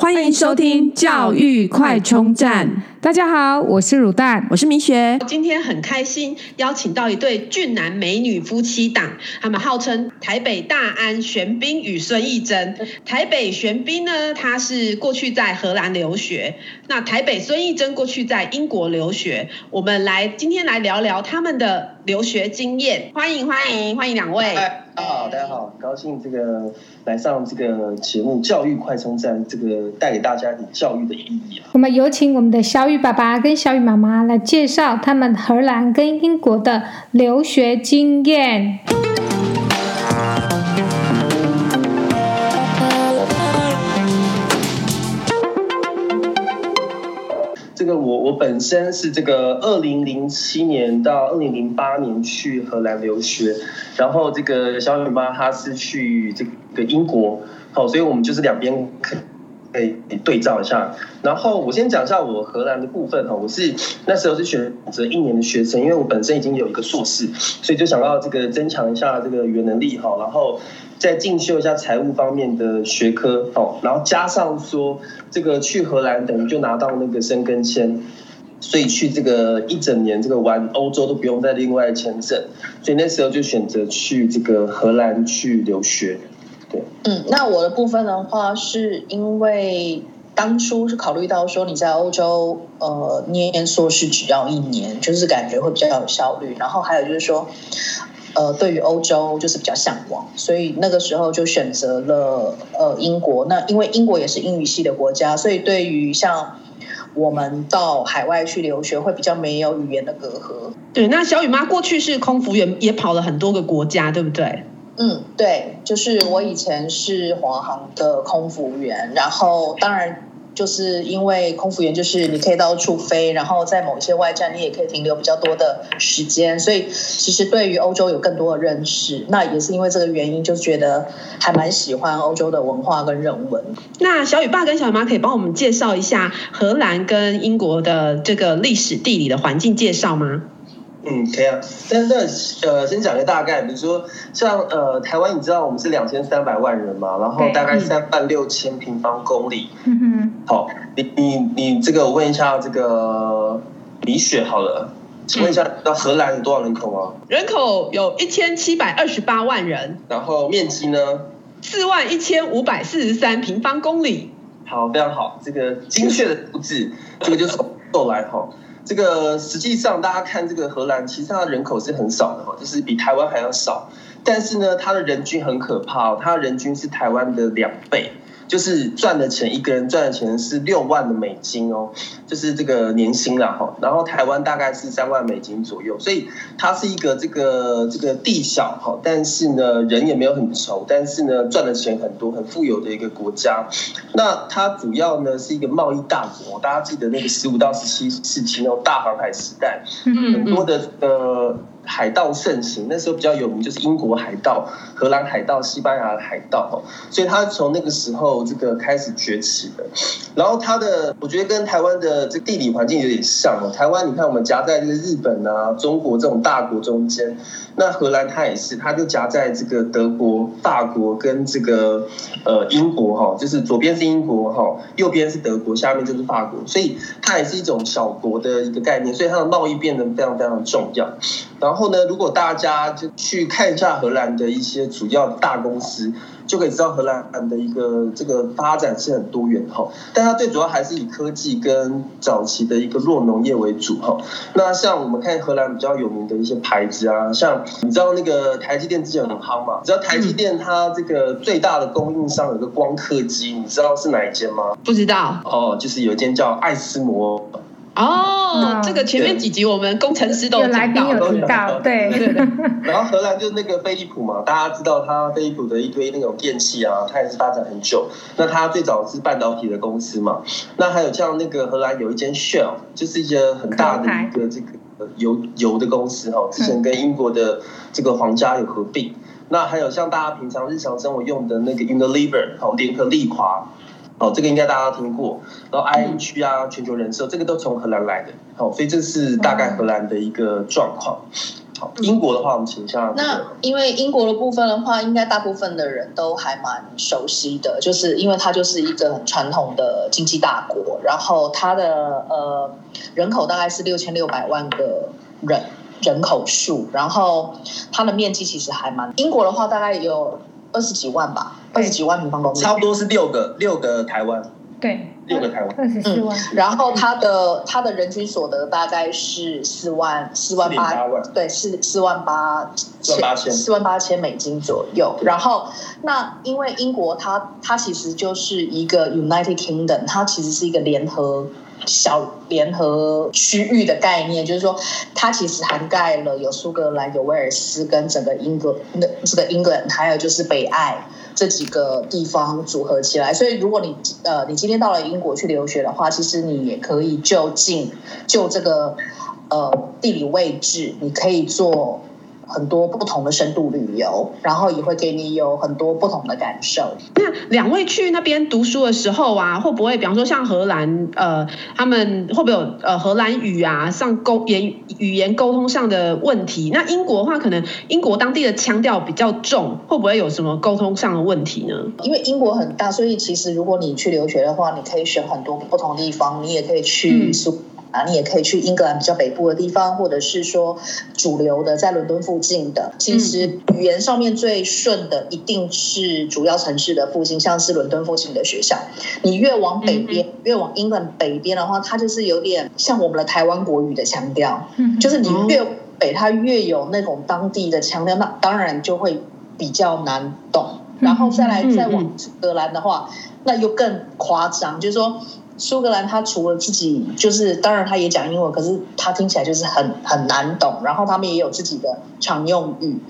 欢迎收听教育快充站。大家好，我是乳蛋，我是明雪。今天很开心邀请到一对俊男美女夫妻档，他们号称台北大安玄彬与孙艺珍。台北玄彬呢，他是过去在荷兰留学；那台北孙艺珍过去在英国留学。我们来今天来聊聊他们的留学经验。欢迎欢迎欢迎两位。大家好，大家好，很高兴这个来上这个节目《教育快充站》，这个带给大家一点教育的意义。我们有请我们的小雨爸爸跟小雨妈妈来介绍他们荷兰跟英国的留学经验。这个我我本身是这个二零零七年到二零零八年去荷兰留学，然后这个小雨妈她是去这个英国，好，所以我们就是两边可。以对照一下，然后我先讲一下我荷兰的部分哈，我是那时候是选择一年的学生，因为我本身已经有一个硕士，所以就想要这个增强一下这个语言能力哈，然后再进修一下财务方面的学科哦，然后加上说这个去荷兰等于就拿到那个申根签，所以去这个一整年这个玩欧洲都不用再另外签证，所以那时候就选择去这个荷兰去留学。嗯，那我的部分的话，是因为当初是考虑到说你在欧洲，呃，念硕士只要一年，就是感觉会比较有效率。然后还有就是说，呃，对于欧洲就是比较向往，所以那个时候就选择了呃英国。那因为英国也是英语系的国家，所以对于像我们到海外去留学，会比较没有语言的隔阂。对，那小雨妈过去是空服员，也跑了很多个国家，对不对？嗯，对，就是我以前是华航的空服员，然后当然就是因为空服员就是你可以到处飞，然后在某一些外站你也可以停留比较多的时间，所以其实对于欧洲有更多的认识。那也是因为这个原因，就觉得还蛮喜欢欧洲的文化跟人文。那小雨爸跟小雨妈可以帮我们介绍一下荷兰跟英国的这个历史地理的环境介绍吗？嗯，可以啊。但是那呃，先讲个大概，比如说像呃，台湾，你知道我们是两千三百万人嘛，然后大概三万六千平方公里。嗯哼。好，你你你这个我问一下这个李雪好了，请问一下，那荷兰有多少人口啊？人口有一千七百二十八万人。然后面积呢？四万一千五百四十三平方公里。好，非常好，这个精确的数字，这个就是够来哈。这个实际上，大家看这个荷兰，其实它的人口是很少的哦，就是比台湾还要少。但是呢，它的人均很可怕哦，它的人均是台湾的两倍。就是赚的钱，一个人赚的钱是六万的美金哦，就是这个年薪啦哈。然后台湾大概是三万美金左右，所以它是一个这个这个地小哈，但是呢人也没有很稠，但是呢赚的钱很多，很富有的一个国家。那它主要呢是一个贸易大国，大家记得那个十五到十七世纪那种大航海时代，很多的呃。海盗盛行，那时候比较有名就是英国海盗、荷兰海盗、西班牙的海盗，所以他从那个时候这个开始崛起的。然后他的，我觉得跟台湾的这地理环境有点像哦。台湾你看我们夹在这个日本啊、中国这种大国中间，那荷兰它也是，它就夹在这个德国、法国跟这个呃英国哈，就是左边是英国哈，右边是德国，下面就是法国，所以它也是一种小国的一个概念，所以它的贸易变得非常非常重要。然后呢，如果大家就去看一下荷兰的一些主要的大公司，就可以知道荷兰的一个这个发展是很多元哈。但它最主要还是以科技跟早期的一个弱农业为主哈。那像我们看荷兰比较有名的一些牌子啊，像你知道那个台积电之前很夯嘛？你知道台积电它这个最大的供应商有个光刻机，你知道是哪一间吗？不知道哦，就是有一间叫爱斯摩。哦，这个前面几集我们工程师都有来宾有提到，对。然后荷兰就是那个飞利浦嘛，大家知道它飞利浦的一堆那种电器啊，它也是发展很久。那它最早是半导体的公司嘛。那还有像那个荷兰有一间 Shell，就是一个很大的一个这个油油的公司哈，之前跟英国的这个皇家有合并。那还有像大家平常日常生活用的那个 Unilever，好，联合利华。哦，这个应该大家都听过，然后 ING 啊，全球人寿，这个都从荷兰来的，好，所以这是大概荷兰的一个状况。好，英国的话，我们请一下。那因为英国的部分的话，应该大部分的人都还蛮熟悉的，就是因为它就是一个很传统的经济大国，然后它的呃人口大概是六千六百万个人人口数，然后它的面积其实还蛮。英国的话大概有二十几万吧，二十几万平方公里，差不多是六个六个台湾。对。六个台湾，二十四万。然后他的他的人均所得大概是四万四万八，对，四四万八千四万八千美金左右。然后那因为英国它它其实就是一个 United Kingdom，它其实是一个联合小联合区域的概念，就是说它其实涵盖了有苏格兰、有威尔斯跟整个英格那这个英格兰，还有就是北爱。这几个地方组合起来，所以如果你呃你今天到了英国去留学的话，其实你也可以就近就这个呃地理位置，你可以做。很多不同的深度旅游，然后也会给你有很多不同的感受。那两位去那边读书的时候啊，会不会比方说像荷兰，呃，他们会不会有呃荷兰语啊，上沟言语言沟通上的问题？那英国的话，可能英国当地的腔调比较重，会不会有什么沟通上的问题呢？因为英国很大，所以其实如果你去留学的话，你可以选很多不同地方，你也可以去苏。嗯啊，你也可以去英格兰比较北部的地方，或者是说主流的在伦敦附近的。其实语言上面最顺的一定是主要城市的附近，像是伦敦附近的学校。你越往北边，越往英格兰北边的话，它就是有点像我们的台湾国语的腔调。嗯，就是你越北，它越有那种当地的腔调，那当然就会比较难懂。然后再来再往苏格兰的话，那又更夸张，就是说。苏格兰，他除了自己，就是当然他也讲英文，可是他听起来就是很很难懂。然后他们也有自己的常用语。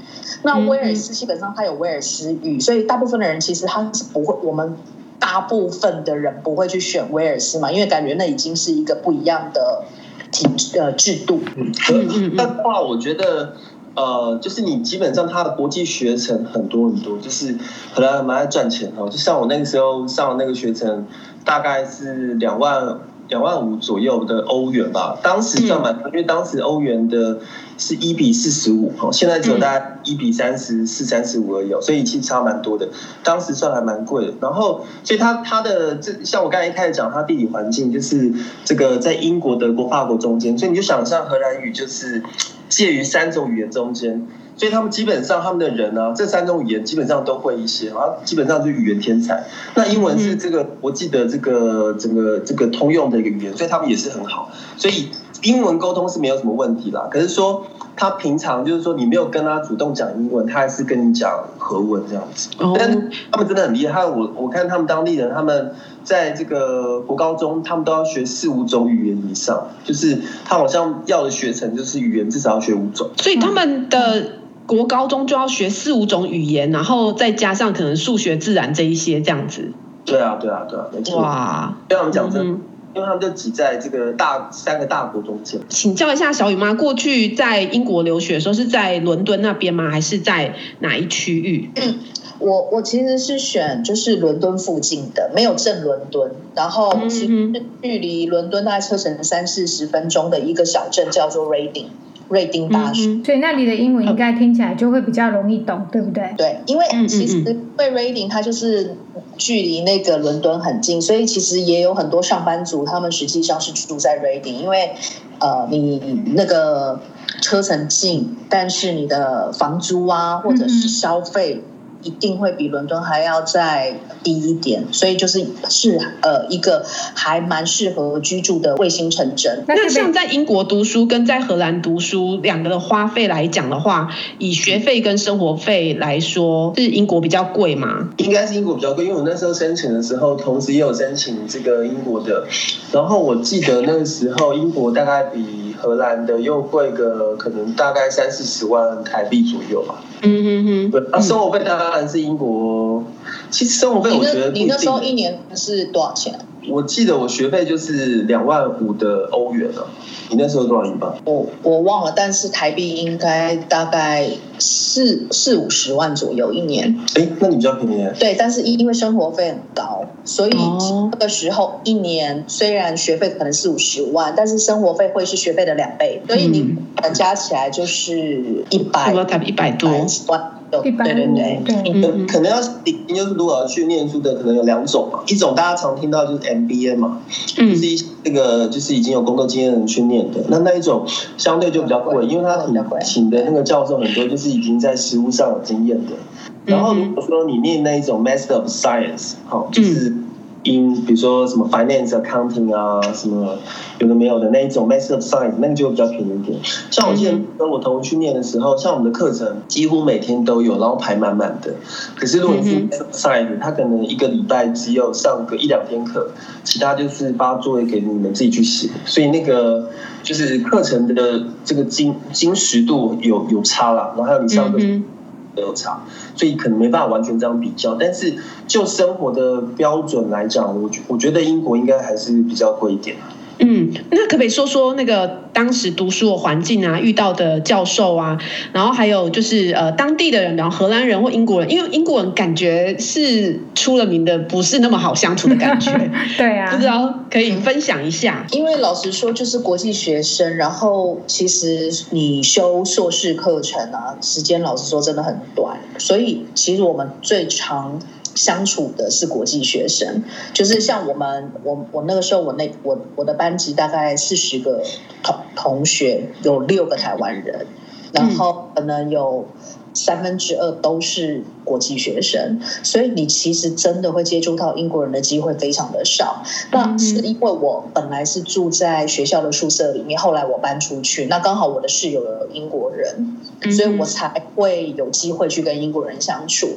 那威尔斯基本上他有威尔斯语，所以大部分的人其实他是不会，我们大部分的人不会去选威尔斯嘛，因为感觉那已经是一个不一样的体呃制度。嗯嗯。但话我觉得，呃，就是你基本上他的国际学程很多很多，就是荷兰蛮爱赚钱哦。就像我那个时候上了那个学程。大概是两万两万五左右的欧元吧，当时算蛮多，因为当时欧元的是一比四十五，现在只有大概一比三十四、三十五而已，所以其实差蛮多的。当时算还蛮贵的。然后，所以它它的这像我刚才一开始讲，它地理环境就是这个在英国、德国、法国中间，所以你就想象荷兰语就是介于三种语言中间。所以他们基本上他们的人呢、啊，这三种语言基本上都会一些，然后，基本上是语言天才。那英文是这个，国际的这个整个这个通用的一个语言，所以他们也是很好。所以英文沟通是没有什么问题啦。可是说他平常就是说你没有跟他主动讲英文，他还是跟你讲和文这样子。但他们真的很厉害，我我看他们当地人，他们在这个国高中，他们都要学四五种语言以上，就是他好像要的学程就是语言至少要学五种。所以他们的。国高中就要学四五种语言，然后再加上可能数学、自然这一些这样子。对啊，对啊，对啊，没错。哇，跟他们讲真，嗯、因为他们就挤在这个大三个大国中间。请教一下小雨妈，过去在英国留学的时候是在伦敦那边吗？还是在哪一区域？嗯、我我其实是选就是伦敦附近的，没有正伦敦，然后其实距离伦敦大概车程三四十分钟的一个小镇叫做 Reading。瑞丁大学，所以那里的英文应该听起来就会比较容易懂，对不对？对，因为其实因为瑞丁它就是距离那个伦敦很近，所以其实也有很多上班族，他们实际上是住在瑞丁，因为呃，你那个车程近，但是你的房租啊，或者是消费。一定会比伦敦还要再低一点，所以就是是呃一个还蛮适合居住的卫星城镇。那像在英国读书跟在荷兰读书两个的花费来讲的话，以学费跟生活费来说，是英国比较贵吗？应该是英国比较贵，因为我那时候申请的时候，同时也有申请这个英国的，然后我记得那个时候英国大概比。荷兰的又贵个可能大概三四十万台币左右吧。嗯嗯嗯。对，那生活费当然是英国其实生活费我觉得你那时候一年是多少钱？我记得我学费就是两万五的欧元啊。你那时候多少英镑？我我忘了，但是台币应该大概四四五十万左右一年。哎，那你比较便宜。对，但是因因为生活费很高，所以那个时候一年虽然学费可能四五十万，但是生活费会是学费的两倍，所以你加起来就是一百，台币一百多万。对对对，对，可能要顶，就是如果要去念书的，可能有两种嘛。一种大家常听到就是 MBA 嘛，嗯，就是一那个就是已经有工作经验的人去念的。那那一种相对就比较贵，因为他请请的那个教授很多就是已经在实务上有经验的。然后如果说你念那一种 Master of Science，好，就是。因比如说什么 finance accounting 啊，什么有的没有的那一种 master of science，那个就比较便宜一点。像我之前跟我同学去念的时候，像我们的课程几乎每天都有，然后排满满的。可是如果你是 master of science，他可能一个礼拜只有上个一两天课，其他就是发作业给你们自己去写。所以那个就是课程的这个精精实度有有差啦，然后还有你上有差，所以可能没办法完全这样比较。但是就生活的标准来讲，我觉我觉得英国应该还是比较贵一点。嗯，那可不可以说说那个当时读书的环境啊，遇到的教授啊，然后还有就是呃当地的人，然后荷兰人或英国人，因为英国人感觉是出了名的不是那么好相处的感觉。对啊，不知道可以分享一下。因为老实说，就是国际学生，然后其实你修硕士课程啊，时间老实说真的很短，所以其实我们最常。相处的是国际学生，就是像我们，我我那个时候我那我我的班级大概四十个同同学，有六个台湾人，然后可能有三分之二都是国际学生，所以你其实真的会接触到英国人的机会非常的少。那是因为我本来是住在学校的宿舍里面，后来我搬出去，那刚好我的室友有英国人，所以我才会有机会去跟英国人相处。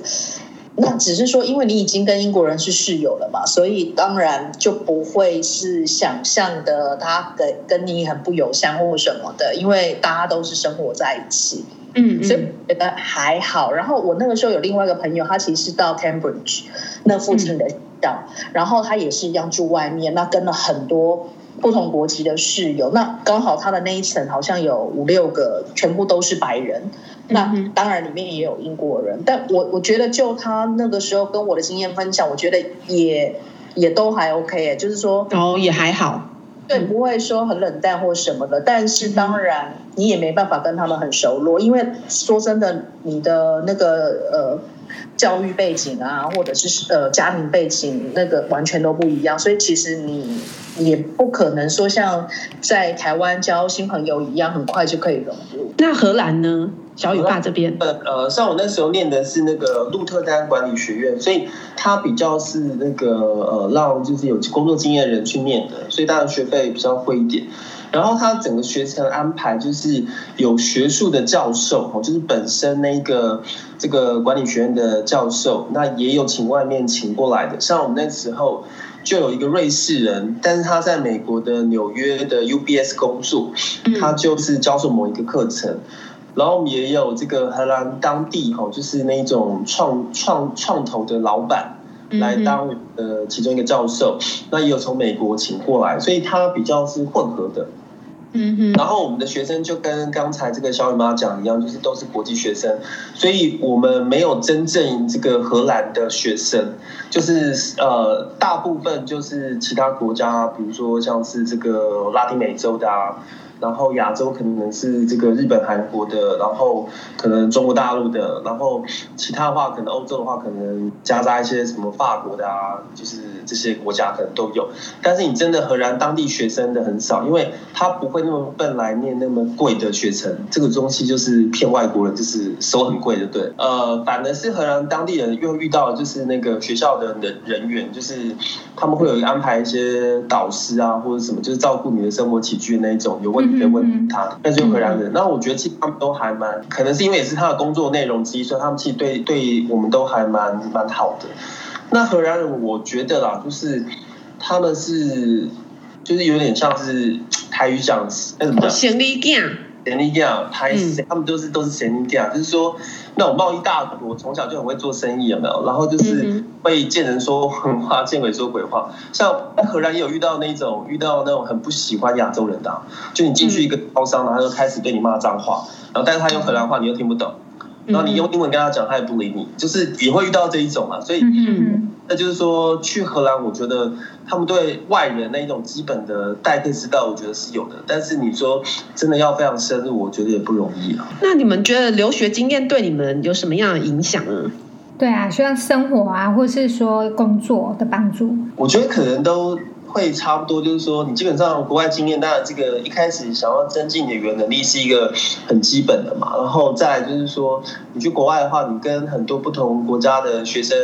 那只是说，因为你已经跟英国人是室友了嘛，所以当然就不会是想象的他跟跟你很不友善或什么的，因为大家都是生活在一起，嗯，所以觉得还好。然后我那个时候有另外一个朋友，他其实是到 Cambridge 那附近的校，嗯，然后他也是一样住外面，那跟了很多不同国籍的室友，那刚好他的那一层好像有五六个，全部都是白人。那当然，里面也有英国人，但我我觉得就他那个时候跟我的经验分享，我觉得也也都还 OK，就是说哦也还好，对，不会说很冷淡或什么的。但是当然，你也没办法跟他们很熟络，因为说真的，你的那个呃教育背景啊，或者是呃家庭背景，那个完全都不一样，所以其实你也不可能说像在台湾交新朋友一样，很快就可以融入。那荷兰呢？小雨爸这边，呃呃，像我那时候念的是那个鹿特丹管理学院，所以他比较是那个呃，让就是有工作经验的人去念的，所以当然学费比较贵一点。然后他整个学程安排就是有学术的教授，就是本身那个这个管理学院的教授，那也有请外面请过来的。像我们那时候就有一个瑞士人，但是他在美国的纽约的 UBS 工作，他就是教授某一个课程。然后我们也有这个荷兰当地哈，就是那种创创创投的老板来当呃其中一个教授，那也有从美国请过来，所以他比较是混合的。嗯哼。然后我们的学生就跟刚才这个小雨妈讲一样，就是都是国际学生，所以我们没有真正这个荷兰的学生，就是呃大部分就是其他国家，比如说像是这个拉丁美洲的啊。然后亚洲可能是这个日本、韩国的，然后可能中国大陆的，然后其他的话可能欧洲的话可能夹杂一些什么法国的啊，就是这些国家可能都有。但是你真的荷兰当地学生的很少，因为他不会那么笨来念那么贵的学程，这个东西就是骗外国人，就是收很贵的，对。呃，反而是荷兰当地人又遇到就是那个学校的人人员，就是他们会有安排一些导师啊或者什么，就是照顾你的生活起居的那一种有问题。在问他，那就荷兰人。那我觉得其实他们都还蛮，可能是因为也是他的工作内容之一，所以他们其实对对我们都还蛮蛮好的。那荷兰人，我觉得啦，就是他们是，就是有点像是台语讲，那怎么讲？行李架。神力量，台他们都是都是神力量，就是说那种贸易大国从小就很会做生意，有没有？然后就是会见人说狠话，见鬼说鬼话。像荷兰也有遇到那种遇到那种很不喜欢亚洲人的，就你进去一个超商，然后他就开始对你骂脏话，然后但是他用荷兰话你又听不懂，然后你用英文跟他讲，他也不理你，就是也会遇到这一种啊。所以，那就是说去荷兰，我觉得。他们对外人那一种基本的待客之道，我觉得是有的。但是你说真的要非常深入，我觉得也不容易啊。那你们觉得留学经验对你们有什么样的影响呢？对啊，像生活啊，或是说工作的帮助，我觉得可能都。会差不多，就是说，你基本上国外经验，当然这个一开始想要增进你的语言能力是一个很基本的嘛。然后再来就是说，你去国外的话，你跟很多不同国家的学生，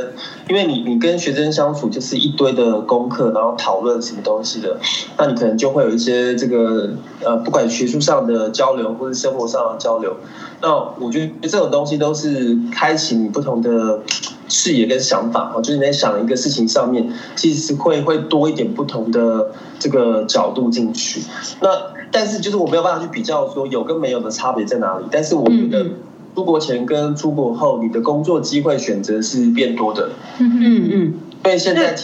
因为你你跟学生相处就是一堆的功课，然后讨论什么东西的，那你可能就会有一些这个呃，不管学术上的交流或者生活上的交流。那我觉得这种东西都是开启你不同的视野跟想法哦，就是你在想一个事情上面，其实会会多一点不同的这个角度进去。那但是就是我没有办法去比较说有跟没有的差别在哪里。但是我觉得出国前跟出国后，你的工作机会选择是变多的。嗯嗯嗯，因为现在。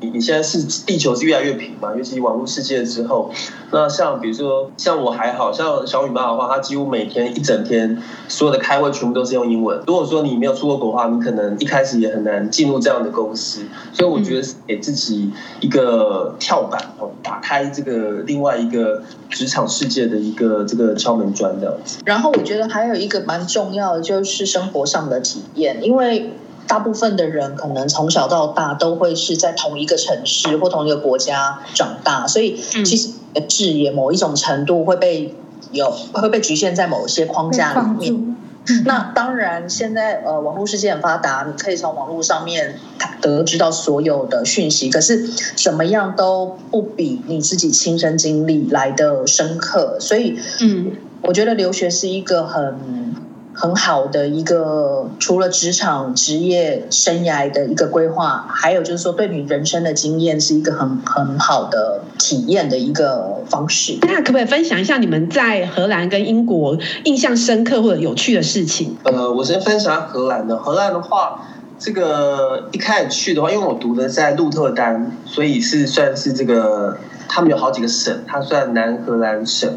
你你现在是地球是越来越平嘛，尤其网络世界之后，那像比如说像我还好像小雨妈的话，她几乎每天一整天所有的开会全部都是用英文。如果说你没有出过国的话，你可能一开始也很难进入这样的公司。所以我觉得是给自己一个跳板哦，打开这个另外一个职场世界的一个这个敲门砖这样子。然后我觉得还有一个蛮重要的就是生活上的体验，因为。大部分的人可能从小到大都会是在同一个城市或同一个国家长大，所以其实视野某一种程度会被有会被局限在某些框架里面。那当然，现在呃网络世界很发达，你可以从网络上面得知到所有的讯息，可是怎么样都不比你自己亲身经历来的深刻。所以，嗯，我觉得留学是一个很。很好的一个，除了职场职业生涯的一个规划，还有就是说，对你人生的经验是一个很很好的体验的一个方式。那可不可以分享一下你们在荷兰跟英国印象深刻或者有趣的事情？呃，我先分享荷兰的。荷兰的话，这个一开始去的话，因为我读的在鹿特丹，所以是算是这个他们有好几个省，它算南荷兰省。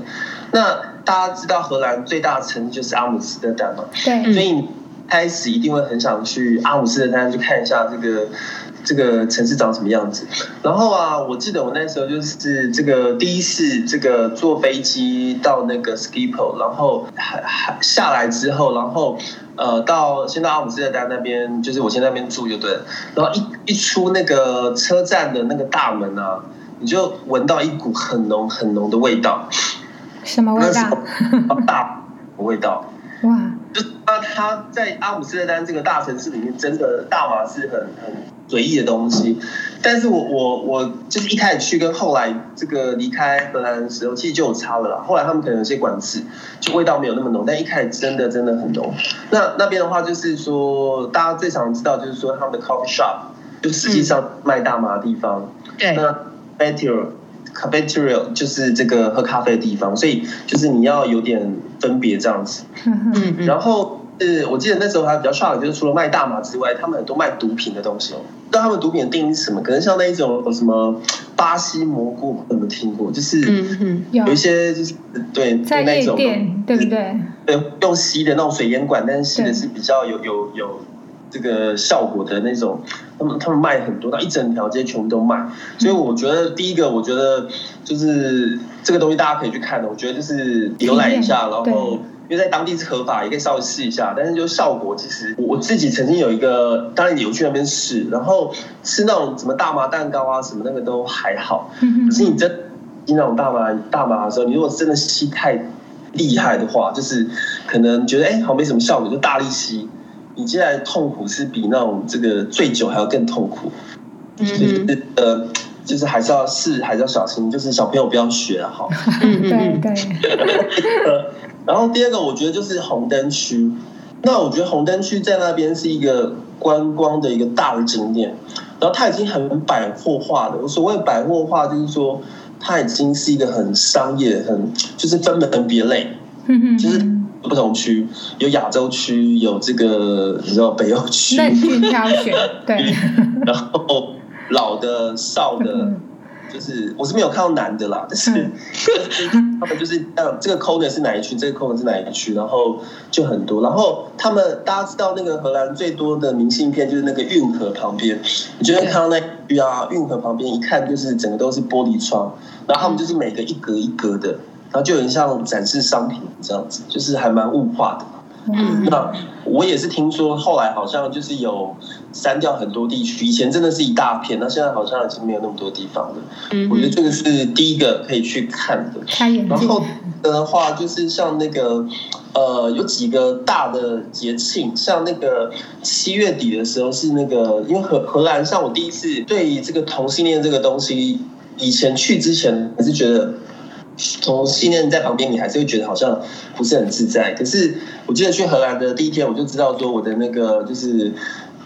那大家知道荷兰最大的城市就是阿姆斯特丹嘛？对，所以你开始一定会很想去阿姆斯特丹去看一下这个这个城市长什么样子。然后啊，我记得我那时候就是这个第一次这个坐飞机到那个 Schiphol，然后还还下来之后，然后呃到先到阿姆斯特丹那边，就是我先在那边住就对了。然后一一出那个车站的那个大门啊，你就闻到一股很浓很浓的味道。什么味道？大味道。哇！就那他在阿姆斯特丹这个大城市里面，真的大麻是很很随意的东西。但是我我我就是一开始去跟后来这个离开荷兰的时候，其实就有差了啦。后来他们可能有些管制，就味道没有那么浓。但一开始真的真的很浓。那那边的话，就是说大家最常知道，就是说他们的 coffee shop，就实际上卖大麻的地方。对、嗯。那 Metro Cafeteria 就是这个喝咖啡的地方，所以就是你要有点分别这样子。嗯嗯。然后是我记得那时候还比较 shock，就是除了卖大麻之外，他们很多卖毒品的东西哦。那他们毒品的定义是什么？可能像那一种什么巴西蘑菇，有没有听过？就是有一些就是对在夜店，对不对？对，用吸的那种水烟管，但是吸的是比较有有有。这个效果的那种，他们他们卖很多，那一整条街全部都卖。所以我觉得第一个，我觉得就是这个东西大家可以去看的。我觉得就是浏览一下，然后因为在当地是合法，也可以稍微试一下。但是就效果，其实我自己曾经有一个，当然有去那边试，然后吃那种什么大麻蛋糕啊什么那个都还好。可是你真吸那种大麻大麻的时候，你如果真的吸太厉害的话，就是可能觉得哎好像没什么效果，就大力吸。你接下来痛苦是比那种这个醉酒还要更痛苦，嗯、就是呃，就是还是要试，还是要小心，就是小朋友不要学哈。对对。呃，然后第二个我觉得就是红灯区，那我觉得红灯区在那边是一个观光的一个大的景点，然后它已经很百货化了。我所谓百货化，就是说它已经是一个很商业、很就是分门别类。就是不同区，有亚洲区，有这个你知道北欧区，任君挑选，对，然后老的、少的。就是我是没有看到男的啦，但是，嗯、他们就是这这个 corner 是哪一区，这个 corner 是哪一区，然后就很多。然后他们大家知道那个荷兰最多的明信片就是那个运河旁边，你就会看到那区啊，运河旁边一看就是整个都是玻璃窗，然后他们就是每个一格一格的，然后就很像展示商品这样子，就是还蛮物化的。嗯，那我也是听说，后来好像就是有删掉很多地区，以前真的是一大片，那现在好像已经没有那么多地方了。嗯，我觉得这个是第一个可以去看的。然后的话，就是像那个呃，有几个大的节庆，像那个七月底的时候是那个，因为荷荷兰，像我第一次对于这个同性恋这个东西，以前去之前还是觉得。从信念在旁边，你还是会觉得好像不是很自在。可是我记得去荷兰的第一天，我就知道说我的那个就是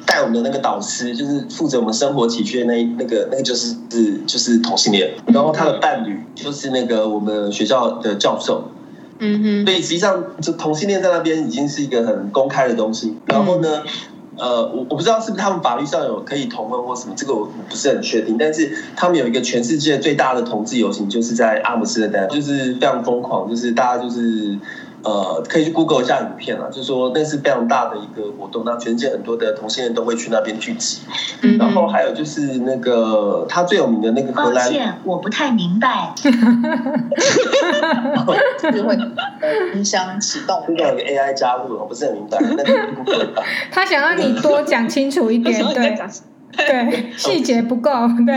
带我们的那个导师，就是负责我们生活起居的那那个那个就是是就是同性恋，然后他的伴侣就是那个我们学校的教授。嗯哼，所以实际上就同性恋在那边已经是一个很公开的东西。然后呢？呃，我我不知道是不是他们法律上有可以同婚或什么，这个我不是很确定。但是他们有一个全世界最大的同志游行，就是在阿姆斯特丹，就是非常疯狂，就是大家就是。呃，可以去 Google 一下影片啊，就是说那是非常大的一个活动，那全世界很多的同性恋都会去那边聚集。嗯，然后还有就是那个他最有名的那个荷兰，抱歉，我不太明白。就会音箱启动，应该有个 AI 加入，我不是很明白。他想让你多讲清楚一点，对对，细节不够。对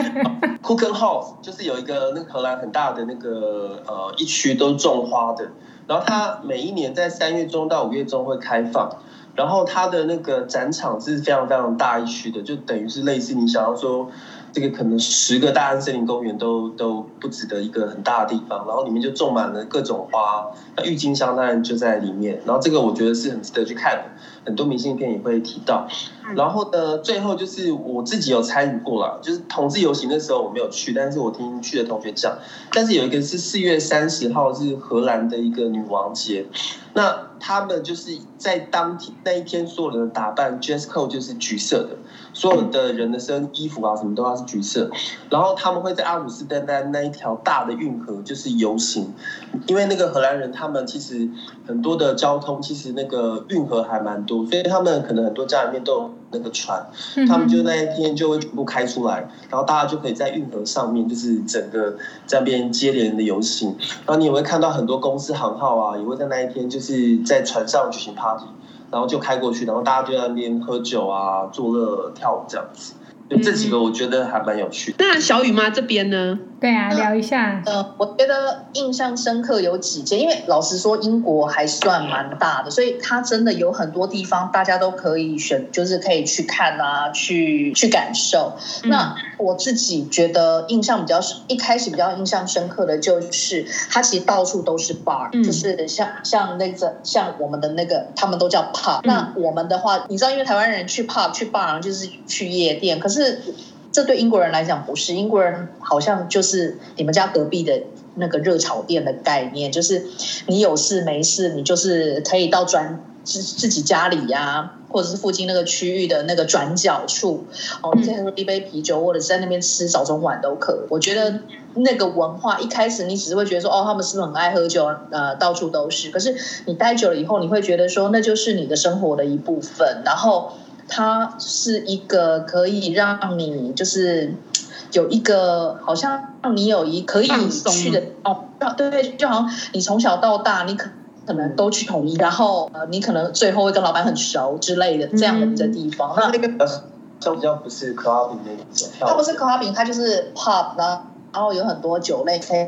，Cooken House 就是有一个那个荷兰很大的那个呃一区都是种花的。然后它每一年在三月中到五月中会开放，然后它的那个展场是非常非常大一区的，就等于是类似你想要说。这个可能十个大安森林公园都都不止的一个很大的地方，然后里面就种满了各种花，那郁金香当然就在里面，然后这个我觉得是很值得去看的，很多明信片也会提到。然后呢，最后就是我自己有参与过了，就是同志游行的时候我没有去，但是我听去的同学讲，但是有一个是四月三十号是荷兰的一个女王节，那他们就是在当天那一天所有人的打扮 dress code 就是橘色的。所有的人的身衣服啊，什么都要是橘色，然后他们会在阿姆斯特丹那一条大的运河就是游行，因为那个荷兰人他们其实很多的交通其实那个运河还蛮多，所以他们可能很多家里面都有那个船，他们就那一天就会全部开出来，然后大家就可以在运河上面就是整个在那边接连的游行，然后你也会看到很多公司行号啊，也会在那一天就是在船上举行 party。然后就开过去，然后大家就在那边喝酒啊、作乐、跳舞这样子。就这几个我觉得还蛮有趣的。那小雨妈这边呢？对啊，聊一下。呃，我觉得印象深刻有几件，因为老实说，英国还算蛮大的，所以它真的有很多地方大家都可以选，就是可以去看啊，去去感受。嗯、那我自己觉得印象比较一开始比较印象深刻的就是，它其实到处都是 bar，、嗯、就是像像那个像我们的那个，他们都叫 pub、嗯。那我们的话，你知道，因为台湾人去 pub 去 bar 就是去夜店，可是。这对英国人来讲不是，英国人好像就是你们家隔壁的那个热炒店的概念，就是你有事没事，你就是可以到转自自己家里呀、啊，或者是附近那个区域的那个转角处，哦，你可以喝一杯啤酒，或者是在那边吃早中晚都可以。我觉得那个文化一开始你只是会觉得说，哦，他们是不是很爱喝酒？呃，到处都是。可是你待久了以后，你会觉得说，那就是你的生活的一部分。然后。它是一个可以让你就是有一个好像让你有一可以去的哦，对对，就好像你从小到大你可可能都去统一，然后呃你可能最后会跟老板很熟之类的这样的一个地方。那那个像比较不是 clubbing 那种，它不是 clubbing，它就是 pub，然后有很多酒类可以。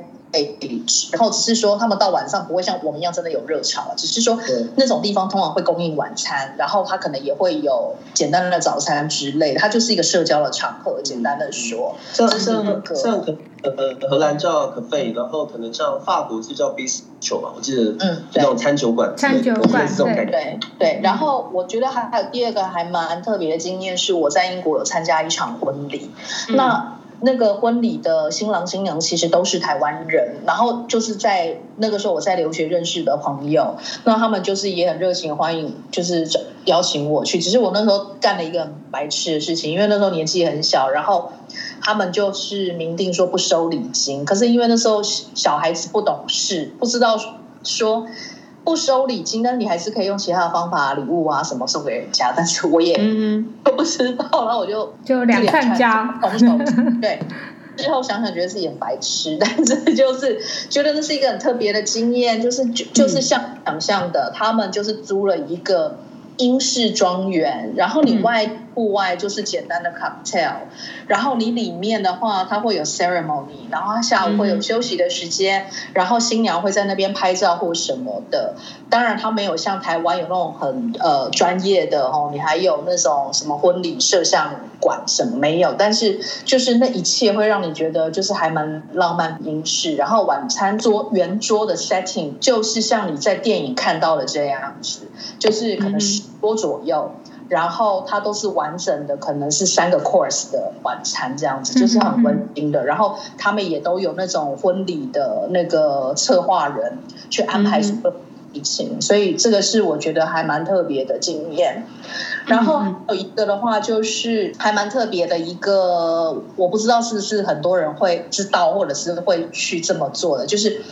然后只是说他们到晚上不会像我们一样真的有热潮，只是说那种地方通常会供应晚餐，然后他可能也会有简单的早餐之类的，它就是一个社交的场合。简单的说，像像像呃荷兰叫 cafe，然后可能像法国就叫 bistro 吧，我记得嗯，那种餐酒馆，餐酒馆这种感觉。对对。然后我觉得还还有第二个还蛮特别的经验是，我在英国有参加一场婚礼，那。那个婚礼的新郎新娘其实都是台湾人，然后就是在那个时候我在留学认识的朋友，那他们就是也很热情欢迎，就是邀请我去。只是我那时候干了一个很白痴的事情，因为那时候年纪很小，然后他们就是明定说不收礼金，可是因为那时候小孩子不懂事，不知道说。不收礼金，但你还是可以用其他的方法，礼物啊什么送给人家。但是我也都不知道，然后我就就两串交，对。之后想想觉得自己很白痴，但是就是觉得那是一个很特别的经验，就是就就是像想象的，他们就是租了一个英式庄园，然后你外。嗯户外就是简单的 cocktail，然后你里面的话，它会有 ceremony，然后它下午会有休息的时间，嗯、然后新娘会在那边拍照或什么的。当然，它没有像台湾有那种很呃专业的哦，你还有那种什么婚礼摄像馆什么没有，但是就是那一切会让你觉得就是还蛮浪漫英式。然后晚餐桌圆桌的 setting 就是像你在电影看到的这样子，就是可能十桌左右。嗯然后它都是完整的，可能是三个 course 的晚餐这样子，就是很温馨的。然后他们也都有那种婚礼的那个策划人去安排什么。疫情，所以这个是我觉得还蛮特别的经验。然后有一个的话，就是还蛮特别的一个，我不知道是不是很多人会知道，或者是会去这么做的。就是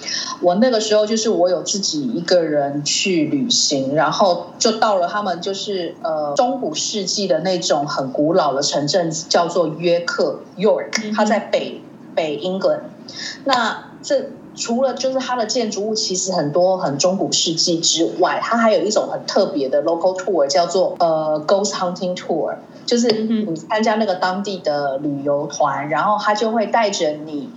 我那个时候，就是我有自己一个人去旅行，然后就到了他们就是呃中古世纪的那种很古老的城镇，叫做约克 （York），它在北北英格兰。那这。除了就是它的建筑物其实很多很中古世纪之外，它还有一种很特别的 local tour，叫做呃 ghost hunting tour，就是你参加那个当地的旅游团，然后他就会带着你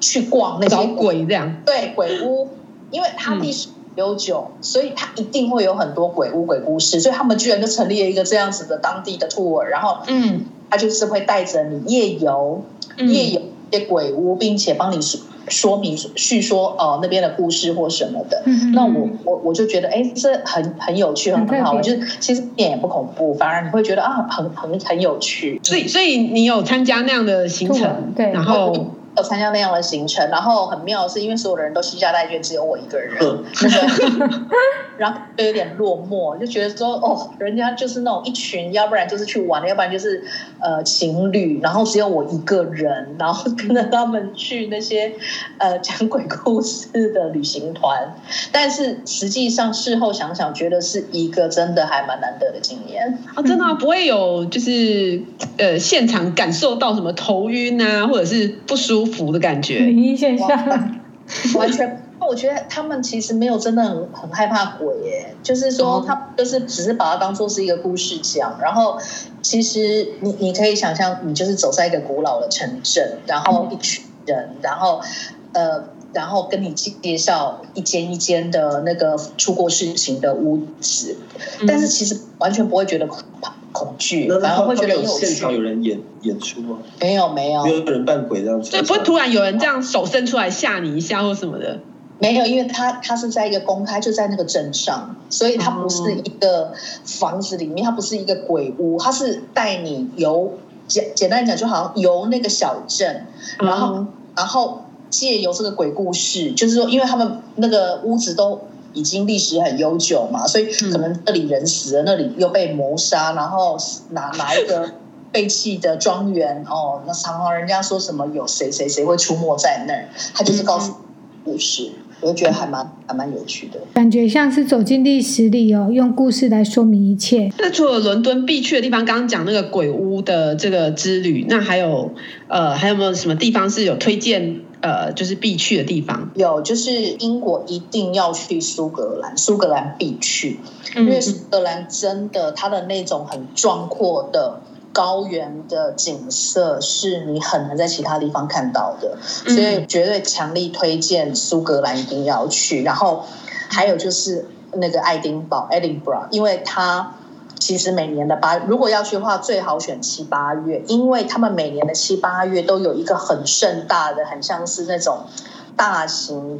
去逛那些鬼这样，对鬼屋，因为它历史悠久，所以它一定会有很多鬼屋鬼故事，所以他们居然就成立了一个这样子的当地的 tour，然后嗯，他就是会带着你夜游，夜游一些鬼屋，并且帮你说。明叙说哦、呃、那边的故事或什么的，嗯、那我我我就觉得哎，这很很有趣，很很好我，就是其实一点也不恐怖，反而你会觉得啊很很很有趣。所以所以你有参加那样的行程，对，然后。有参加那样的行程，然后很妙的是，因为所有的人都西家带眷，只有我一个人，嗯、然后就有点落寞，就觉得说哦，人家就是那种一群，要不然就是去玩，要不然就是呃情侣，然后只有我一个人，然后跟着他们去那些呃讲鬼故事的旅行团，但是实际上事后想想，觉得是一个真的还蛮难得的经验。啊，真的、啊、不会有就是呃现场感受到什么头晕啊，或者是不舒服。服的感觉，灵异现象，完全。我觉得他们其实没有真的很很害怕鬼耶，就是说他就是只是把它当做是一个故事讲。然后其实你你可以想象，你就是走在一个古老的城镇，然后一群人，然后呃，然后跟你介绍一间一间的那个出过事情的屋子，但是其实完全不会觉得可怕。恐惧，然后会觉得有现场有人演演出吗？没有，没有，没有人扮鬼这样子。对，不会突然有人这样手伸出来吓你一下或什么的。没有，因为他他是在一个公开，就在那个镇上，所以他不是一个房子里面，他不是一个鬼屋，他是带你游简简单讲，就好像游那个小镇，然后然后借由这个鬼故事，就是说，因为他们那个屋子都。已经历史很悠久嘛，所以可能这里人死了，嗯、那里又被谋杀，然后哪哪一个废弃的庄园哦，那常常人家说什么有谁谁谁会出没在那儿，他就是告诉故事，嗯、我就觉得还蛮还蛮有趣的，感觉像是走进历史里哦，用故事来说明一切。那除了伦敦必去的地方，刚刚讲那个鬼屋的这个之旅，那还有呃还有没有什么地方是有推荐？呃，就是必去的地方有，就是英国一定要去苏格兰，苏格兰必去，因为苏格兰真的它的那种很壮阔的高原的景色是你很难在其他地方看到的，所以绝对强力推荐苏格兰一定要去。然后还有就是那个爱丁堡 （Edinburgh），因为它。其实每年的八，如果要去的话，最好选七八月，因为他们每年的七八月都有一个很盛大的，很像是那种大型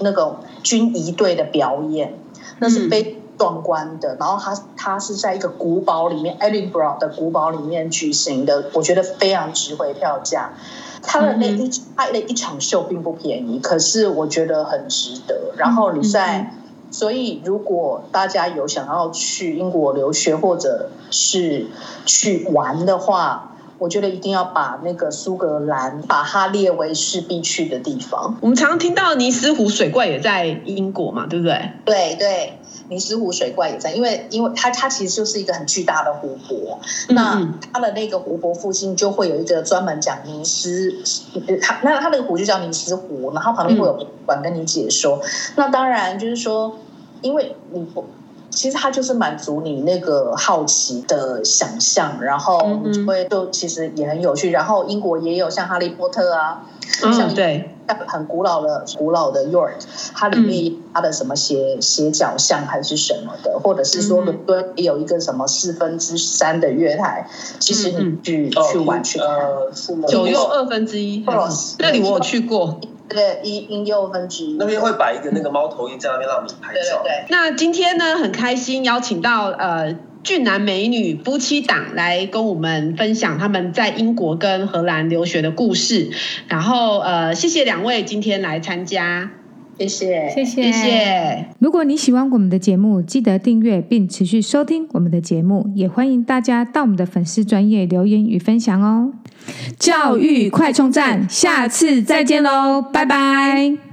那种军仪队的表演，那是非壮观的。嗯、然后它它是在一个古堡里面，Edinburgh 的古堡里面举行的，我觉得非常值回票价。他的那一拍的一场秀并不便宜，可是我觉得很值得。然后你在，所以如果大家有想要去英国留学或者是去玩的话。我觉得一定要把那个苏格兰把它列为是必去的地方。我们常常听到尼斯湖水怪也在英国嘛，对不对？对对，尼斯湖水怪也在，因为因为它它其实就是一个很巨大的湖泊。那它的那个湖泊附近就会有一个专门讲尼斯，它那它那个湖就叫尼斯湖，然后旁边会有馆跟你解说。嗯、那当然就是说，因为你不。其实它就是满足你那个好奇的想象，然后就会就其实也很有趣。然后英国也有像哈利波特啊，嗯、像对很古老的古老的 York，它里面它的什么斜斜角巷还是什么的，或者是说伦敦也有一个什么四分之三的月台，其实你去、嗯、去玩去看，九又二分之一，那里我有去过。对，一一又分之一那边会摆一个那个猫头鹰在那边让你拍照。对，对，对，那今天呢，很开心邀请到呃俊男美女夫妻档来跟我们分享他们在英国跟荷兰留学的故事。然后呃，谢谢两位今天来参加，谢谢，谢谢，谢谢。如果你喜欢我们的节目，记得订阅并持续收听我们的节目，也欢迎大家到我们的粉丝专业留言与分享哦。教育快充站，下次再见喽，拜拜。